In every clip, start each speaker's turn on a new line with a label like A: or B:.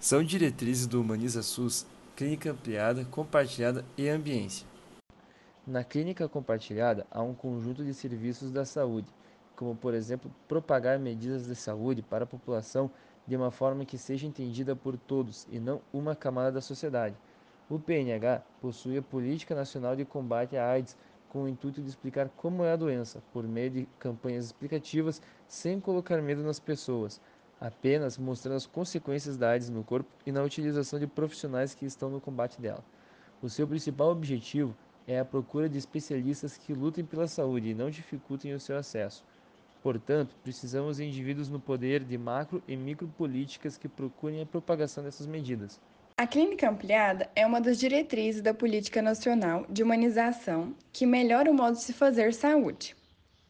A: São diretrizes do Humaniza SUS, Clínica Ampliada, Compartilhada e Ambiência. Na clínica compartilhada há um conjunto de serviços da saúde, como por exemplo propagar medidas de saúde para a população de uma forma que seja entendida por todos e não uma camada da sociedade. O PNH possui a Política Nacional de Combate à AIDS com o intuito de explicar como é a doença, por meio de campanhas explicativas sem colocar medo nas pessoas, apenas mostrando as consequências da AIDS no corpo e na utilização de profissionais que estão no combate dela. O seu principal objetivo é a procura de especialistas que lutem pela saúde e não dificultem o seu acesso. Portanto, precisamos de indivíduos no poder de macro e micropolíticas que procurem a propagação dessas medidas.
B: A clínica ampliada é uma das diretrizes da Política Nacional de Humanização que melhora o modo de se fazer saúde.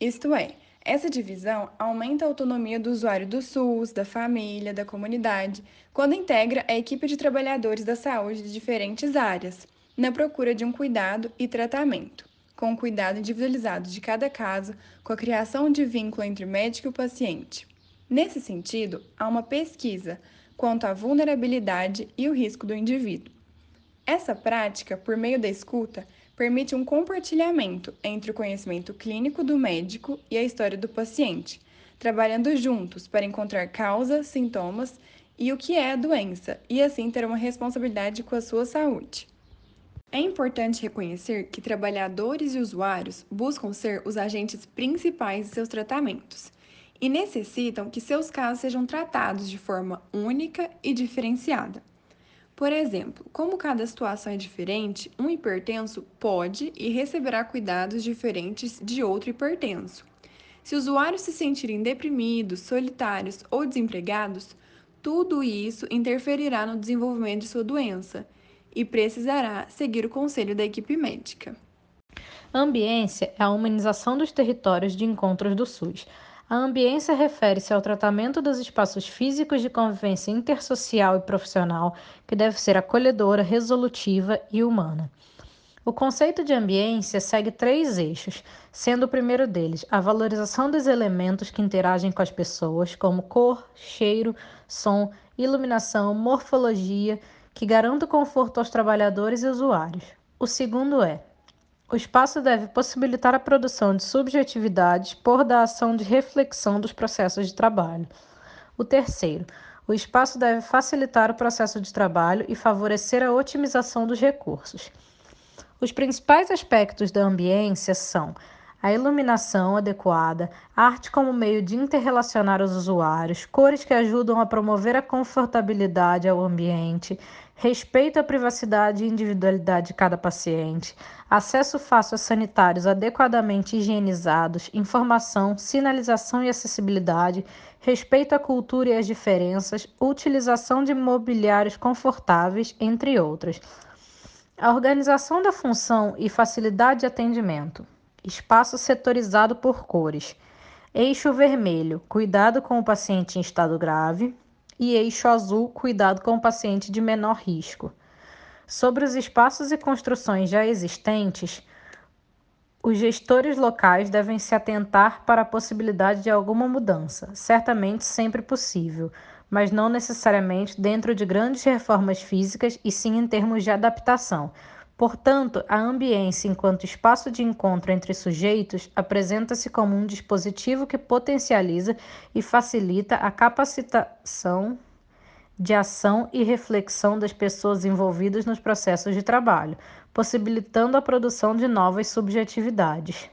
B: Isto é, essa divisão aumenta a autonomia do usuário do SUS, da família, da comunidade, quando integra a equipe de trabalhadores da saúde de diferentes áreas, na procura de um cuidado e tratamento, com o cuidado individualizado de cada caso, com a criação de vínculo entre médico e paciente. Nesse sentido, há uma pesquisa quanto à vulnerabilidade e o risco do indivíduo. Essa prática, por meio da escuta, permite um compartilhamento entre o conhecimento clínico do médico e a história do paciente, trabalhando juntos para encontrar causas, sintomas e o que é a doença, e assim ter uma responsabilidade com a sua saúde. É importante reconhecer que trabalhadores e usuários buscam ser os agentes principais de seus tratamentos e necessitam que seus casos sejam tratados de forma única e diferenciada. Por exemplo, como cada situação é diferente, um hipertenso pode e receberá cuidados diferentes de outro hipertenso. Se usuários se sentirem deprimidos, solitários ou desempregados, tudo isso interferirá no desenvolvimento de sua doença e precisará seguir o conselho da equipe médica.
C: ambiência é a humanização dos territórios de encontros do SUS. A ambiência refere-se ao tratamento dos espaços físicos de convivência intersocial e profissional, que deve ser acolhedora, resolutiva e humana. O conceito de ambiência segue três eixos, sendo o primeiro deles a valorização dos elementos que interagem com as pessoas, como cor, cheiro, som, iluminação, morfologia, que garanta conforto aos trabalhadores e usuários. O segundo é o espaço deve possibilitar a produção de subjetividades por da ação de reflexão dos processos de trabalho. O terceiro, o espaço deve facilitar o processo de trabalho e favorecer a otimização dos recursos. Os principais aspectos da ambiência são a iluminação adequada, arte como meio de interrelacionar os usuários, cores que ajudam a promover a confortabilidade ao ambiente, respeito à privacidade e individualidade de cada paciente, acesso fácil a sanitários adequadamente higienizados, informação, sinalização e acessibilidade, respeito à cultura e às diferenças, utilização de mobiliários confortáveis, entre outras. A organização da função e facilidade de atendimento. Espaço setorizado por cores. Eixo vermelho, cuidado com o paciente em estado grave e eixo azul, cuidado com o paciente de menor risco. Sobre os espaços e construções já existentes, os gestores locais devem se atentar para a possibilidade de alguma mudança, certamente sempre possível, mas não necessariamente dentro de grandes reformas físicas e sim em termos de adaptação, Portanto, a ambiência, enquanto espaço de encontro entre sujeitos, apresenta-se como um dispositivo que potencializa e facilita a capacitação de ação e reflexão das pessoas envolvidas nos processos de trabalho, possibilitando a produção de novas subjetividades.